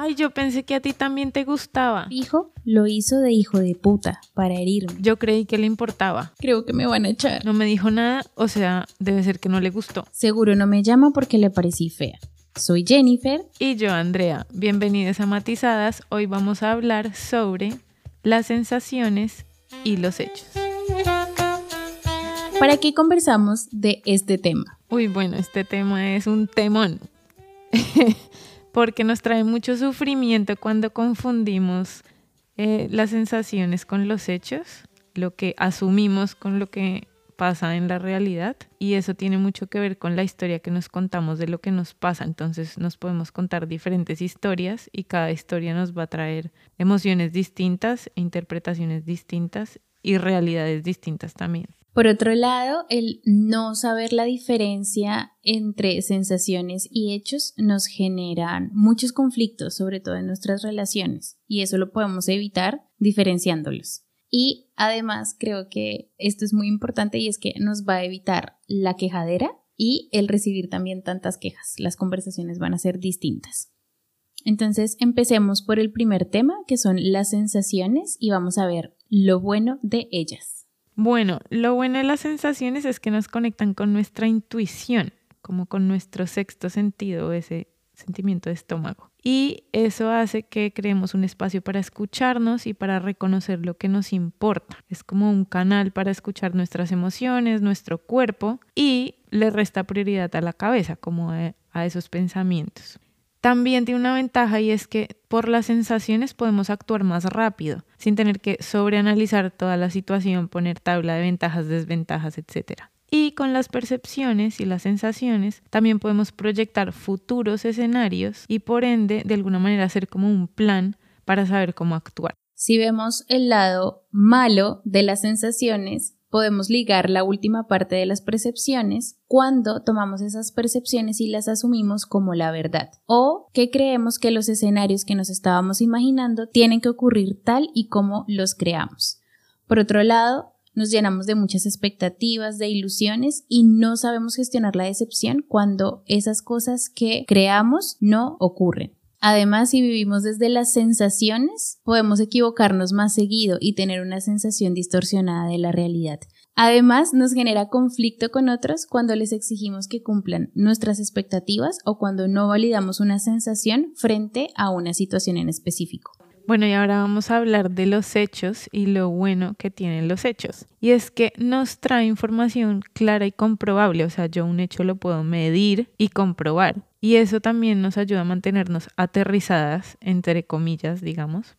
Ay, yo pensé que a ti también te gustaba. Hijo, lo hizo de hijo de puta para herirme. Yo creí que le importaba. Creo que me van a echar. No me dijo nada, o sea, debe ser que no le gustó. Seguro no me llama porque le parecí fea. Soy Jennifer. Y yo, Andrea. Bienvenidos a Matizadas. Hoy vamos a hablar sobre las sensaciones y los hechos. ¿Para qué conversamos de este tema? Uy, bueno, este tema es un temón. porque nos trae mucho sufrimiento cuando confundimos eh, las sensaciones con los hechos, lo que asumimos con lo que pasa en la realidad y eso tiene mucho que ver con la historia que nos contamos de lo que nos pasa. Entonces nos podemos contar diferentes historias y cada historia nos va a traer emociones distintas, interpretaciones distintas y realidades distintas también. Por otro lado, el no saber la diferencia entre sensaciones y hechos nos generan muchos conflictos, sobre todo en nuestras relaciones, y eso lo podemos evitar diferenciándolos. Y además creo que esto es muy importante y es que nos va a evitar la quejadera y el recibir también tantas quejas. Las conversaciones van a ser distintas. Entonces empecemos por el primer tema, que son las sensaciones, y vamos a ver lo bueno de ellas. Bueno, lo bueno de las sensaciones es que nos conectan con nuestra intuición, como con nuestro sexto sentido, ese sentimiento de estómago. Y eso hace que creemos un espacio para escucharnos y para reconocer lo que nos importa. Es como un canal para escuchar nuestras emociones, nuestro cuerpo y le resta prioridad a la cabeza, como a esos pensamientos. También tiene una ventaja y es que por las sensaciones podemos actuar más rápido, sin tener que sobreanalizar toda la situación, poner tabla de ventajas, desventajas, etc. Y con las percepciones y las sensaciones también podemos proyectar futuros escenarios y por ende de alguna manera hacer como un plan para saber cómo actuar. Si vemos el lado malo de las sensaciones, podemos ligar la última parte de las percepciones cuando tomamos esas percepciones y las asumimos como la verdad o que creemos que los escenarios que nos estábamos imaginando tienen que ocurrir tal y como los creamos. Por otro lado, nos llenamos de muchas expectativas, de ilusiones y no sabemos gestionar la decepción cuando esas cosas que creamos no ocurren. Además, si vivimos desde las sensaciones, podemos equivocarnos más seguido y tener una sensación distorsionada de la realidad. Además, nos genera conflicto con otros cuando les exigimos que cumplan nuestras expectativas o cuando no validamos una sensación frente a una situación en específico. Bueno, y ahora vamos a hablar de los hechos y lo bueno que tienen los hechos. Y es que nos trae información clara y comprobable, o sea, yo un hecho lo puedo medir y comprobar. Y eso también nos ayuda a mantenernos aterrizadas, entre comillas, digamos.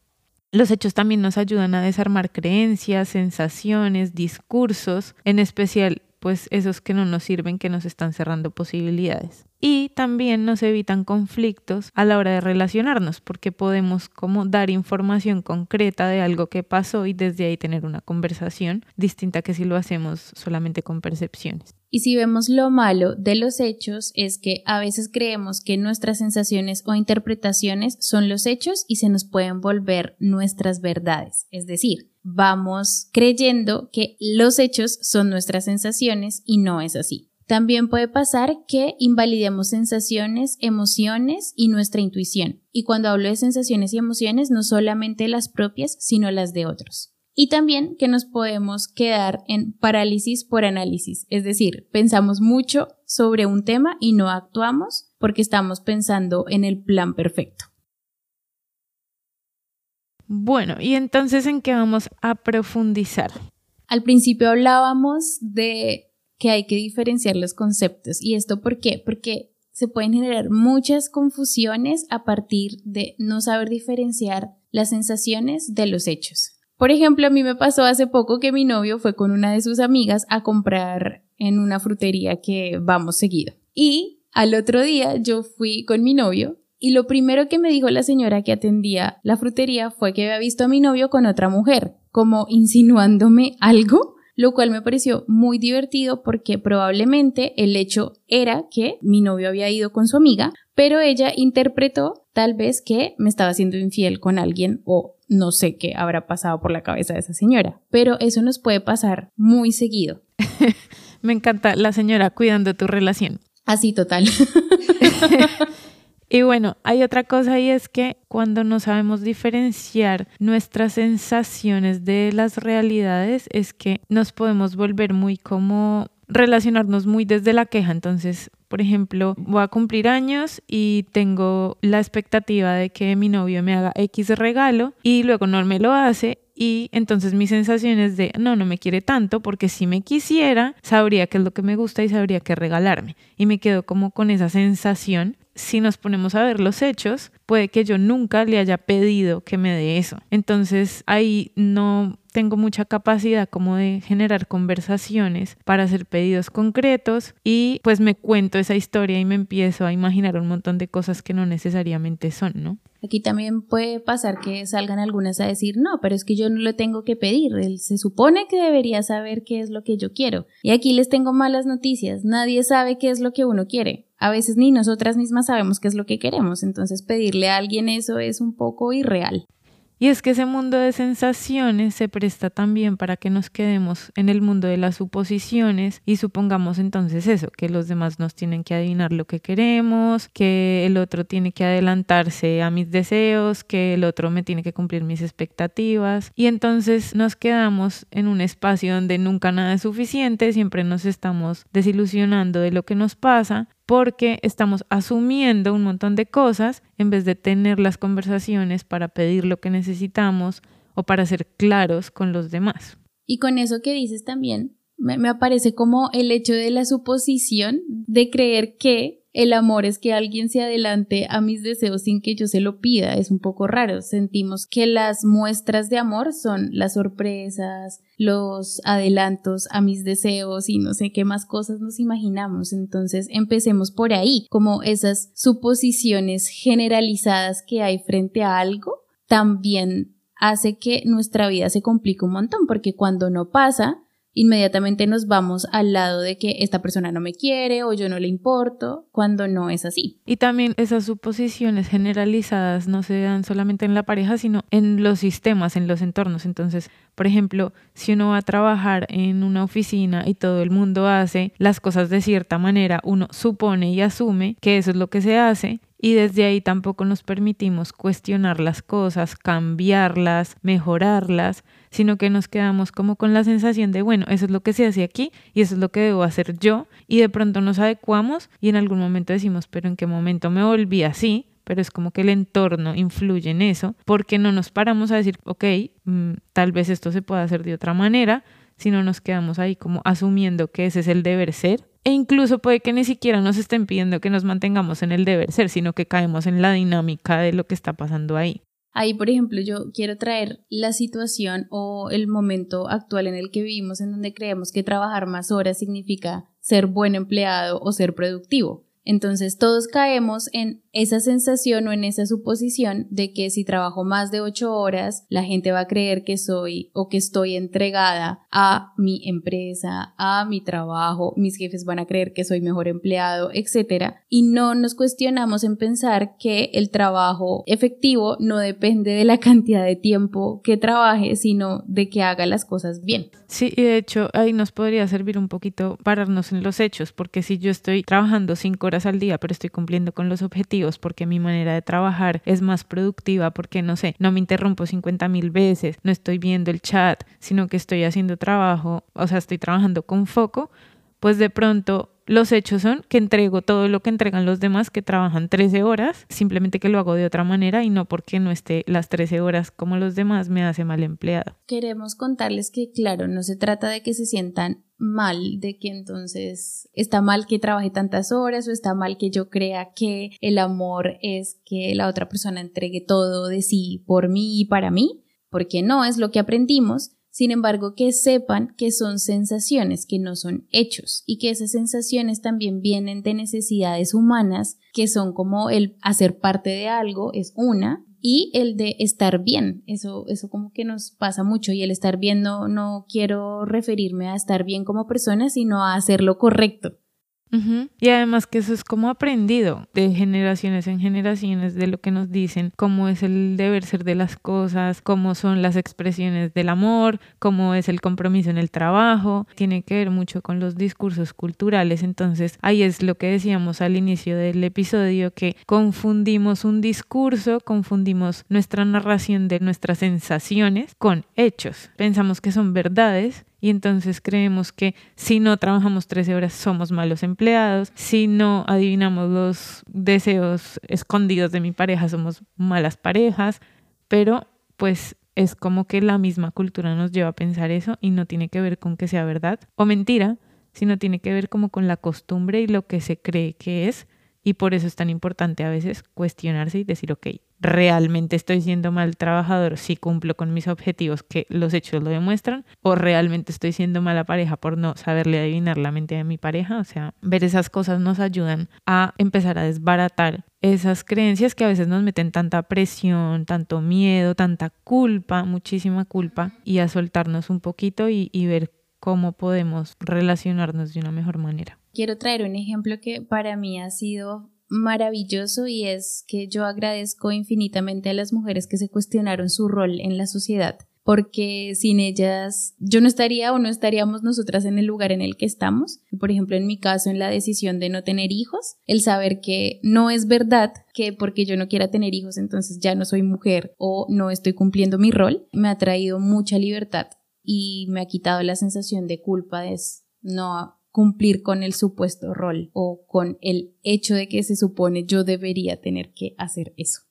Los hechos también nos ayudan a desarmar creencias, sensaciones, discursos, en especial pues esos que no nos sirven, que nos están cerrando posibilidades y también nos evitan conflictos a la hora de relacionarnos porque podemos como dar información concreta de algo que pasó y desde ahí tener una conversación distinta que si lo hacemos solamente con percepciones. Y si vemos lo malo de los hechos es que a veces creemos que nuestras sensaciones o interpretaciones son los hechos y se nos pueden volver nuestras verdades. Es decir, vamos creyendo que los hechos son nuestras sensaciones y no es así. También puede pasar que invalidemos sensaciones, emociones y nuestra intuición. Y cuando hablo de sensaciones y emociones, no solamente las propias, sino las de otros. Y también que nos podemos quedar en parálisis por análisis, es decir, pensamos mucho sobre un tema y no actuamos porque estamos pensando en el plan perfecto. Bueno, y entonces en qué vamos a profundizar. Al principio hablábamos de que hay que diferenciar los conceptos. ¿Y esto por qué? Porque se pueden generar muchas confusiones a partir de no saber diferenciar las sensaciones de los hechos. Por ejemplo, a mí me pasó hace poco que mi novio fue con una de sus amigas a comprar en una frutería que vamos seguido. Y al otro día yo fui con mi novio y lo primero que me dijo la señora que atendía la frutería fue que había visto a mi novio con otra mujer, como insinuándome algo lo cual me pareció muy divertido porque probablemente el hecho era que mi novio había ido con su amiga, pero ella interpretó tal vez que me estaba siendo infiel con alguien o no sé qué habrá pasado por la cabeza de esa señora, pero eso nos puede pasar muy seguido. me encanta la señora cuidando tu relación. Así total. Y bueno, hay otra cosa y es que cuando no sabemos diferenciar nuestras sensaciones de las realidades es que nos podemos volver muy como relacionarnos muy desde la queja. Entonces, por ejemplo, voy a cumplir años y tengo la expectativa de que mi novio me haga X regalo y luego no me lo hace y entonces mi sensación es de, no, no me quiere tanto porque si me quisiera, sabría qué es lo que me gusta y sabría qué regalarme. Y me quedo como con esa sensación si nos ponemos a ver los hechos, puede que yo nunca le haya pedido que me dé eso. Entonces ahí no tengo mucha capacidad como de generar conversaciones para hacer pedidos concretos y pues me cuento esa historia y me empiezo a imaginar un montón de cosas que no necesariamente son, ¿no? Aquí también puede pasar que salgan algunas a decir, no, pero es que yo no lo tengo que pedir, él se supone que debería saber qué es lo que yo quiero. Y aquí les tengo malas noticias, nadie sabe qué es lo que uno quiere. A veces ni nosotras mismas sabemos qué es lo que queremos, entonces pedirle a alguien eso es un poco irreal. Y es que ese mundo de sensaciones se presta también para que nos quedemos en el mundo de las suposiciones y supongamos entonces eso, que los demás nos tienen que adivinar lo que queremos, que el otro tiene que adelantarse a mis deseos, que el otro me tiene que cumplir mis expectativas y entonces nos quedamos en un espacio donde nunca nada es suficiente, siempre nos estamos desilusionando de lo que nos pasa porque estamos asumiendo un montón de cosas en vez de tener las conversaciones para pedir lo que necesitamos o para ser claros con los demás. Y con eso que dices también, me, me aparece como el hecho de la suposición de creer que el amor es que alguien se adelante a mis deseos sin que yo se lo pida. Es un poco raro. Sentimos que las muestras de amor son las sorpresas, los adelantos a mis deseos y no sé qué más cosas nos imaginamos. Entonces empecemos por ahí, como esas suposiciones generalizadas que hay frente a algo, también hace que nuestra vida se complique un montón, porque cuando no pasa, inmediatamente nos vamos al lado de que esta persona no me quiere o yo no le importo, cuando no es así. Y también esas suposiciones generalizadas no se dan solamente en la pareja, sino en los sistemas, en los entornos. Entonces, por ejemplo, si uno va a trabajar en una oficina y todo el mundo hace las cosas de cierta manera, uno supone y asume que eso es lo que se hace y desde ahí tampoco nos permitimos cuestionar las cosas, cambiarlas, mejorarlas, sino que nos quedamos como con la sensación de, bueno, eso es lo que se hace aquí y eso es lo que debo hacer yo y de pronto nos adecuamos y en algún momento decimos, pero en qué momento me volví así, pero es como que el entorno influye en eso, porque no nos paramos a decir, ok, mm, tal vez esto se pueda hacer de otra manera, sino nos quedamos ahí como asumiendo que ese es el deber ser. E incluso puede que ni siquiera nos estén pidiendo que nos mantengamos en el deber ser, sino que caemos en la dinámica de lo que está pasando ahí. Ahí, por ejemplo, yo quiero traer la situación o el momento actual en el que vivimos en donde creemos que trabajar más horas significa ser buen empleado o ser productivo. Entonces todos caemos en esa sensación o en esa suposición de que si trabajo más de ocho horas, la gente va a creer que soy o que estoy entregada a mi empresa, a mi trabajo, mis jefes van a creer que soy mejor empleado, etc. Y no nos cuestionamos en pensar que el trabajo efectivo no depende de la cantidad de tiempo que trabaje, sino de que haga las cosas bien. Sí, y de hecho ahí nos podría servir un poquito pararnos en los hechos, porque si yo estoy trabajando cinco horas al día, pero estoy cumpliendo con los objetivos porque mi manera de trabajar es más productiva, porque no sé, no me interrumpo 50 mil veces, no estoy viendo el chat, sino que estoy haciendo trabajo, o sea, estoy trabajando con foco, pues de pronto los hechos son que entrego todo lo que entregan los demás que trabajan 13 horas, simplemente que lo hago de otra manera y no porque no esté las 13 horas como los demás me hace mal empleado. Queremos contarles que, claro, no se trata de que se sientan mal, de que entonces está mal que trabaje tantas horas o está mal que yo crea que el amor es que la otra persona entregue todo de sí por mí y para mí, porque no es lo que aprendimos sin embargo, que sepan que son sensaciones, que no son hechos, y que esas sensaciones también vienen de necesidades humanas, que son como el hacer parte de algo, es una, y el de estar bien. Eso, eso como que nos pasa mucho. Y el estar bien no, no quiero referirme a estar bien como persona, sino a hacer lo correcto. Y además que eso es como aprendido de generaciones en generaciones de lo que nos dicen, cómo es el deber ser de las cosas, cómo son las expresiones del amor, cómo es el compromiso en el trabajo. Tiene que ver mucho con los discursos culturales. Entonces ahí es lo que decíamos al inicio del episodio, que confundimos un discurso, confundimos nuestra narración de nuestras sensaciones con hechos. Pensamos que son verdades y entonces creemos que si no trabajamos 13 horas somos malos empleados, si no adivinamos los deseos escondidos de mi pareja somos malas parejas, pero pues es como que la misma cultura nos lleva a pensar eso y no tiene que ver con que sea verdad o mentira, sino tiene que ver como con la costumbre y lo que se cree que es. Y por eso es tan importante a veces cuestionarse y decir, ok, realmente estoy siendo mal trabajador si cumplo con mis objetivos que los hechos lo demuestran o realmente estoy siendo mala pareja por no saberle adivinar la mente de mi pareja. O sea, ver esas cosas nos ayudan a empezar a desbaratar esas creencias que a veces nos meten tanta presión, tanto miedo, tanta culpa, muchísima culpa y a soltarnos un poquito y, y ver cómo podemos relacionarnos de una mejor manera. Quiero traer un ejemplo que para mí ha sido maravilloso y es que yo agradezco infinitamente a las mujeres que se cuestionaron su rol en la sociedad porque sin ellas yo no estaría o no estaríamos nosotras en el lugar en el que estamos. Por ejemplo, en mi caso, en la decisión de no tener hijos, el saber que no es verdad que porque yo no quiera tener hijos, entonces ya no soy mujer o no estoy cumpliendo mi rol, me ha traído mucha libertad y me ha quitado la sensación de culpa de no cumplir con el supuesto rol o con el hecho de que se supone yo debería tener que hacer eso.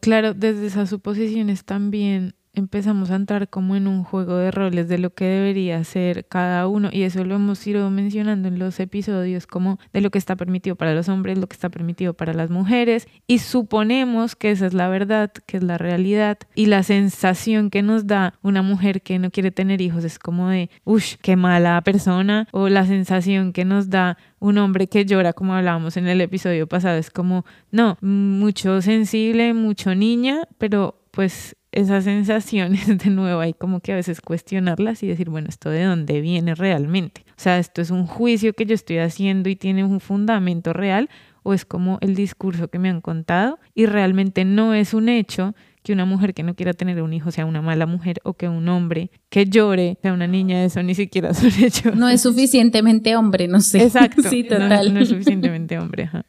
Claro, desde esas suposiciones también empezamos a entrar como en un juego de roles de lo que debería ser cada uno y eso lo hemos ido mencionando en los episodios como de lo que está permitido para los hombres, lo que está permitido para las mujeres y suponemos que esa es la verdad, que es la realidad y la sensación que nos da una mujer que no quiere tener hijos es como de, uff, qué mala persona o la sensación que nos da un hombre que llora, como hablábamos en el episodio pasado, es como, no, mucho sensible, mucho niña, pero pues esas sensaciones de nuevo hay como que a veces cuestionarlas y decir, bueno, ¿esto de dónde viene realmente? O sea, ¿esto es un juicio que yo estoy haciendo y tiene un fundamento real? ¿O es como el discurso que me han contado y realmente no es un hecho que una mujer que no quiera tener un hijo sea una mala mujer o que un hombre que llore sea una niña, eso ni siquiera es un hecho. No es suficientemente hombre, no sé. Exacto. sí, total. No, es suficientemente hombre. Ajá.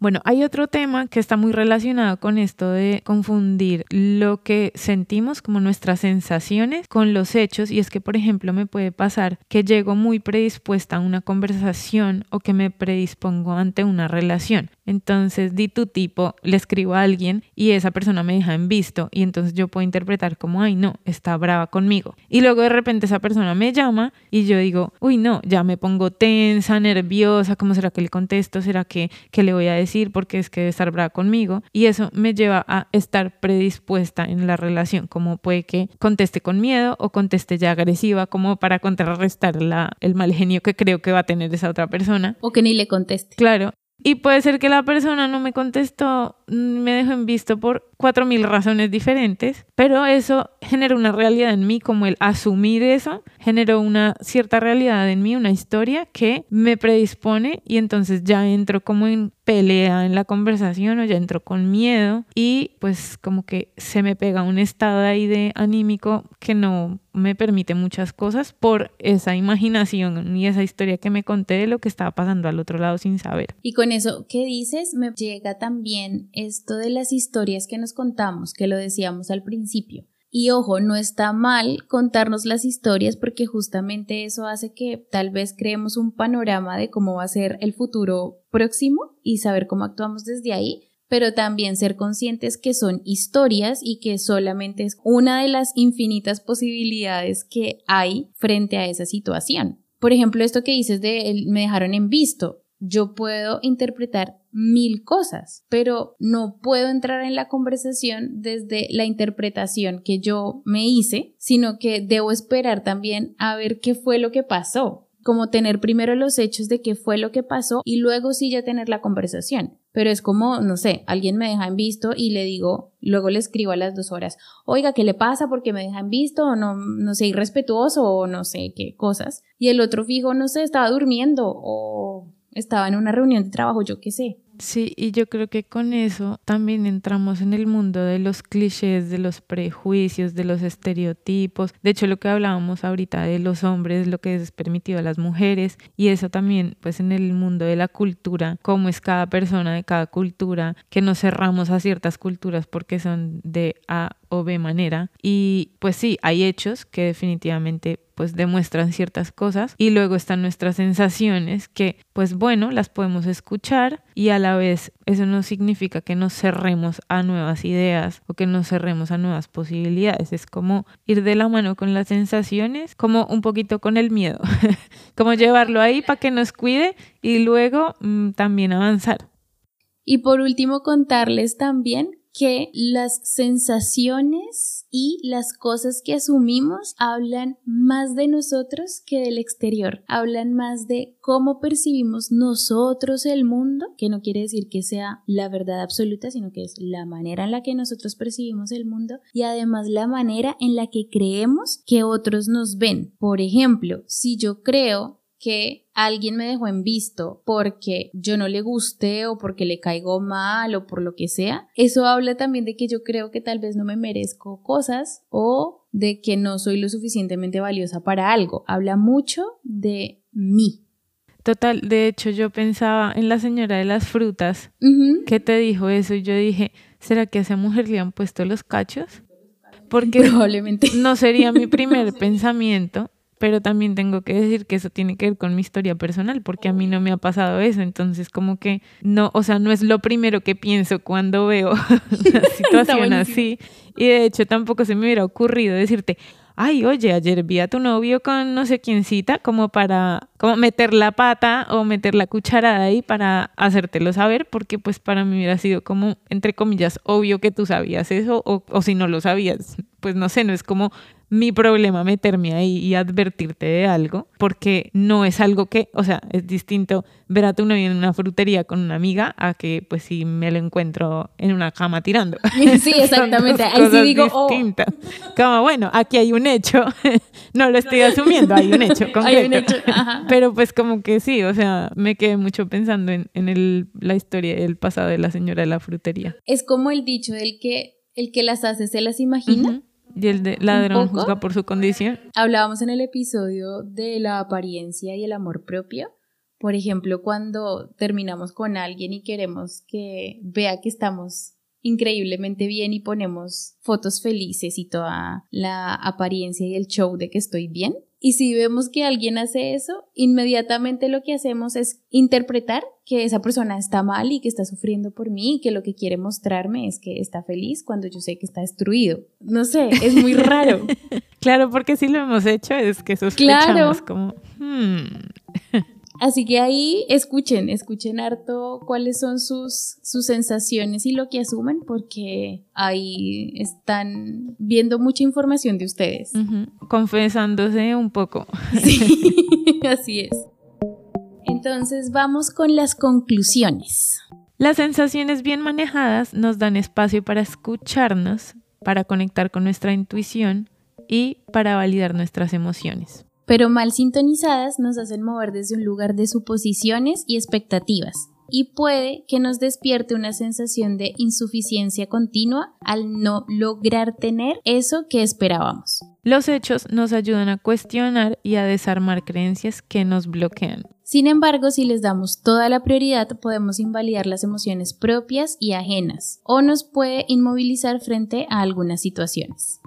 Bueno, hay otro tema que está muy relacionado con esto de confundir lo que sentimos como nuestras sensaciones con los hechos y es que, por ejemplo, me puede pasar que llego muy predispuesta a una conversación o que me predispongo ante una relación. Entonces, di tu tipo, le escribo a alguien y esa persona me deja en visto y entonces yo puedo interpretar como, ay, no, está brava conmigo. Y luego de repente esa persona me llama y yo digo, uy, no, ya me pongo tensa, nerviosa, ¿cómo será que le contesto? ¿Será que, que le voy a decir? Porque es que debe estar brava conmigo. Y eso me lleva a estar predispuesta en la relación, como puede que conteste con miedo o conteste ya agresiva, como para contrarrestar la, el mal genio que creo que va a tener esa otra persona. O que ni le conteste. Claro, y puede ser que la persona no me contestó, me dejó en visto por cuatro mil razones diferentes, pero eso generó una realidad en mí, como el asumir eso, generó una cierta realidad en mí, una historia que me predispone y entonces ya entro como en pelea en la conversación o ya entro con miedo y pues como que se me pega un estado ahí de anímico que no me permite muchas cosas por esa imaginación y esa historia que me conté de lo que estaba pasando al otro lado sin saber. Y con eso que dices me llega también esto de las historias que nos contamos, que lo decíamos al principio. Y ojo, no está mal contarnos las historias porque justamente eso hace que tal vez creemos un panorama de cómo va a ser el futuro próximo y saber cómo actuamos desde ahí, pero también ser conscientes que son historias y que solamente es una de las infinitas posibilidades que hay frente a esa situación. Por ejemplo, esto que dices de me dejaron en visto, yo puedo interpretar mil cosas, pero no puedo entrar en la conversación desde la interpretación que yo me hice, sino que debo esperar también a ver qué fue lo que pasó. como tener primero los hechos de qué fue lo que pasó y luego sí ya tener la conversación. Pero es como, no sé, alguien me deja en visto y le digo, luego le escribo a las dos horas, oiga, ¿qué le pasa? porque me deja en visto? No, no sé, irrespetuoso o no sé qué cosas. Y el otro fijo, no sé, estaba durmiendo o estaba en una reunión de trabajo, yo qué sé. Sí, y yo creo que con eso también entramos en el mundo de los clichés, de los prejuicios, de los estereotipos. De hecho, lo que hablábamos ahorita de los hombres, lo que es permitido a las mujeres, y eso también, pues en el mundo de la cultura, cómo es cada persona de cada cultura, que nos cerramos a ciertas culturas porque son de A o B manera. Y pues sí, hay hechos que definitivamente pues demuestran ciertas cosas y luego están nuestras sensaciones que pues bueno, las podemos escuchar y a la vez eso no significa que nos cerremos a nuevas ideas o que nos cerremos a nuevas posibilidades, es como ir de la mano con las sensaciones, como un poquito con el miedo, como llevarlo ahí para que nos cuide y luego mm, también avanzar. Y por último contarles también que las sensaciones y las cosas que asumimos hablan más de nosotros que del exterior, hablan más de cómo percibimos nosotros el mundo, que no quiere decir que sea la verdad absoluta, sino que es la manera en la que nosotros percibimos el mundo y además la manera en la que creemos que otros nos ven. Por ejemplo, si yo creo que alguien me dejó en visto porque yo no le guste o porque le caigo mal o por lo que sea, eso habla también de que yo creo que tal vez no me merezco cosas o de que no soy lo suficientemente valiosa para algo. Habla mucho de mí. Total, de hecho yo pensaba en la señora de las frutas que te dijo eso y yo dije, ¿será que a esa mujer le han puesto los cachos? Porque probablemente no sería mi primer pensamiento pero también tengo que decir que eso tiene que ver con mi historia personal, porque a mí no me ha pasado eso, entonces como que no, o sea, no es lo primero que pienso cuando veo una situación así, y de hecho tampoco se me hubiera ocurrido decirte, ay, oye, ayer vi a tu novio con no sé quién cita, como para como meter la pata o meter la cucharada ahí para hacértelo saber, porque pues para mí hubiera sido como, entre comillas, obvio que tú sabías eso, o, o si no lo sabías, pues no sé, no es como mi problema meterme ahí y advertirte de algo, porque no es algo que, o sea, es distinto ver a tu novio en una frutería con una amiga a que, pues, si me lo encuentro en una cama tirando. Sí, exactamente. Ahí sí digo, oh. Como, bueno, aquí hay un hecho, no lo estoy asumiendo, hay un hecho concreto. Hay un hecho, Pero pues como que sí, o sea, me quedé mucho pensando en, en el, la historia del pasado de la señora de la frutería. Es como el dicho del que el que las hace se las imagina. Y el de ladrón juzga por su condición. Hablábamos en el episodio de la apariencia y el amor propio. Por ejemplo, cuando terminamos con alguien y queremos que vea que estamos increíblemente bien y ponemos fotos felices y toda la apariencia y el show de que estoy bien. Y si vemos que alguien hace eso, inmediatamente lo que hacemos es interpretar que esa persona está mal y que está sufriendo por mí y que lo que quiere mostrarme es que está feliz cuando yo sé que está destruido. No sé, es muy raro. claro, porque si lo hemos hecho es que sospechamos como... Hmm. Así que ahí escuchen, escuchen harto cuáles son sus, sus sensaciones y lo que asumen, porque ahí están viendo mucha información de ustedes. Confesándose un poco. Sí, así es. Entonces vamos con las conclusiones. Las sensaciones bien manejadas nos dan espacio para escucharnos, para conectar con nuestra intuición y para validar nuestras emociones pero mal sintonizadas nos hacen mover desde un lugar de suposiciones y expectativas, y puede que nos despierte una sensación de insuficiencia continua al no lograr tener eso que esperábamos. Los hechos nos ayudan a cuestionar y a desarmar creencias que nos bloquean. Sin embargo, si les damos toda la prioridad, podemos invalidar las emociones propias y ajenas, o nos puede inmovilizar frente a algunas situaciones.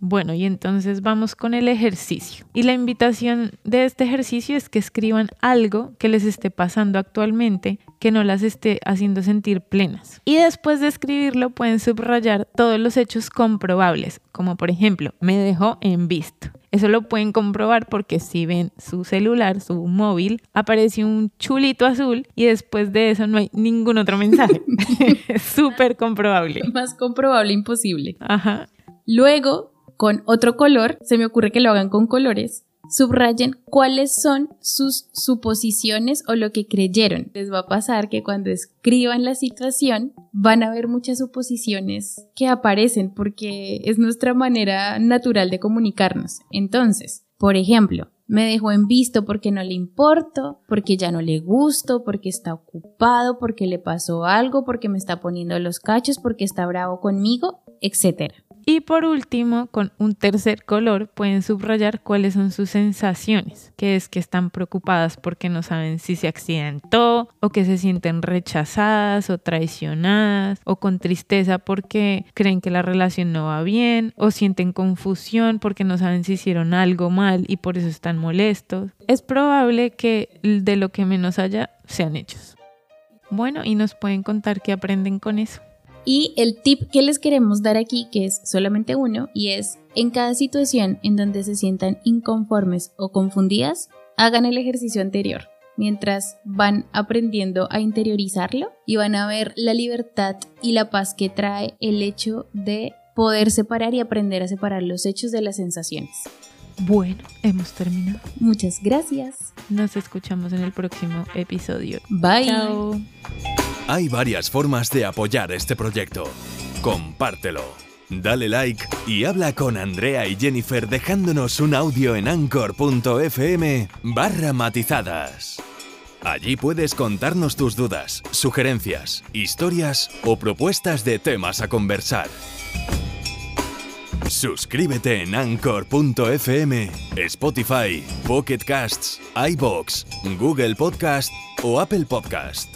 Bueno, y entonces vamos con el ejercicio. Y la invitación de este ejercicio es que escriban algo que les esté pasando actualmente que no las esté haciendo sentir plenas. Y después de escribirlo pueden subrayar todos los hechos comprobables, como por ejemplo, me dejó en visto. Eso lo pueden comprobar porque si ven su celular, su móvil, aparece un chulito azul y después de eso no hay ningún otro mensaje. es súper comprobable. Más comprobable imposible. Ajá. Luego con otro color, se me ocurre que lo hagan con colores, subrayen cuáles son sus suposiciones o lo que creyeron. Les va a pasar que cuando escriban la situación van a ver muchas suposiciones que aparecen porque es nuestra manera natural de comunicarnos. Entonces, por ejemplo, me dejó en visto porque no le importo, porque ya no le gusto, porque está ocupado, porque le pasó algo, porque me está poniendo los cachos, porque está bravo conmigo, etc. Y por último, con un tercer color pueden subrayar cuáles son sus sensaciones, que es que están preocupadas porque no saben si se accidentó o que se sienten rechazadas o traicionadas o con tristeza porque creen que la relación no va bien o sienten confusión porque no saben si hicieron algo mal y por eso están molestos. Es probable que de lo que menos haya sean hechos. Bueno, y nos pueden contar qué aprenden con eso. Y el tip que les queremos dar aquí, que es solamente uno, y es en cada situación en donde se sientan inconformes o confundidas, hagan el ejercicio anterior mientras van aprendiendo a interiorizarlo y van a ver la libertad y la paz que trae el hecho de poder separar y aprender a separar los hechos de las sensaciones. Bueno, hemos terminado. Muchas gracias. Nos escuchamos en el próximo episodio. Bye. Chao. Hay varias formas de apoyar este proyecto. Compártelo. Dale like y habla con Andrea y Jennifer dejándonos un audio en anchor.fm barra matizadas. Allí puedes contarnos tus dudas, sugerencias, historias o propuestas de temas a conversar. Suscríbete en anchor.fm, Spotify, Pocket Casts, iBox, Google Podcast o Apple Podcast.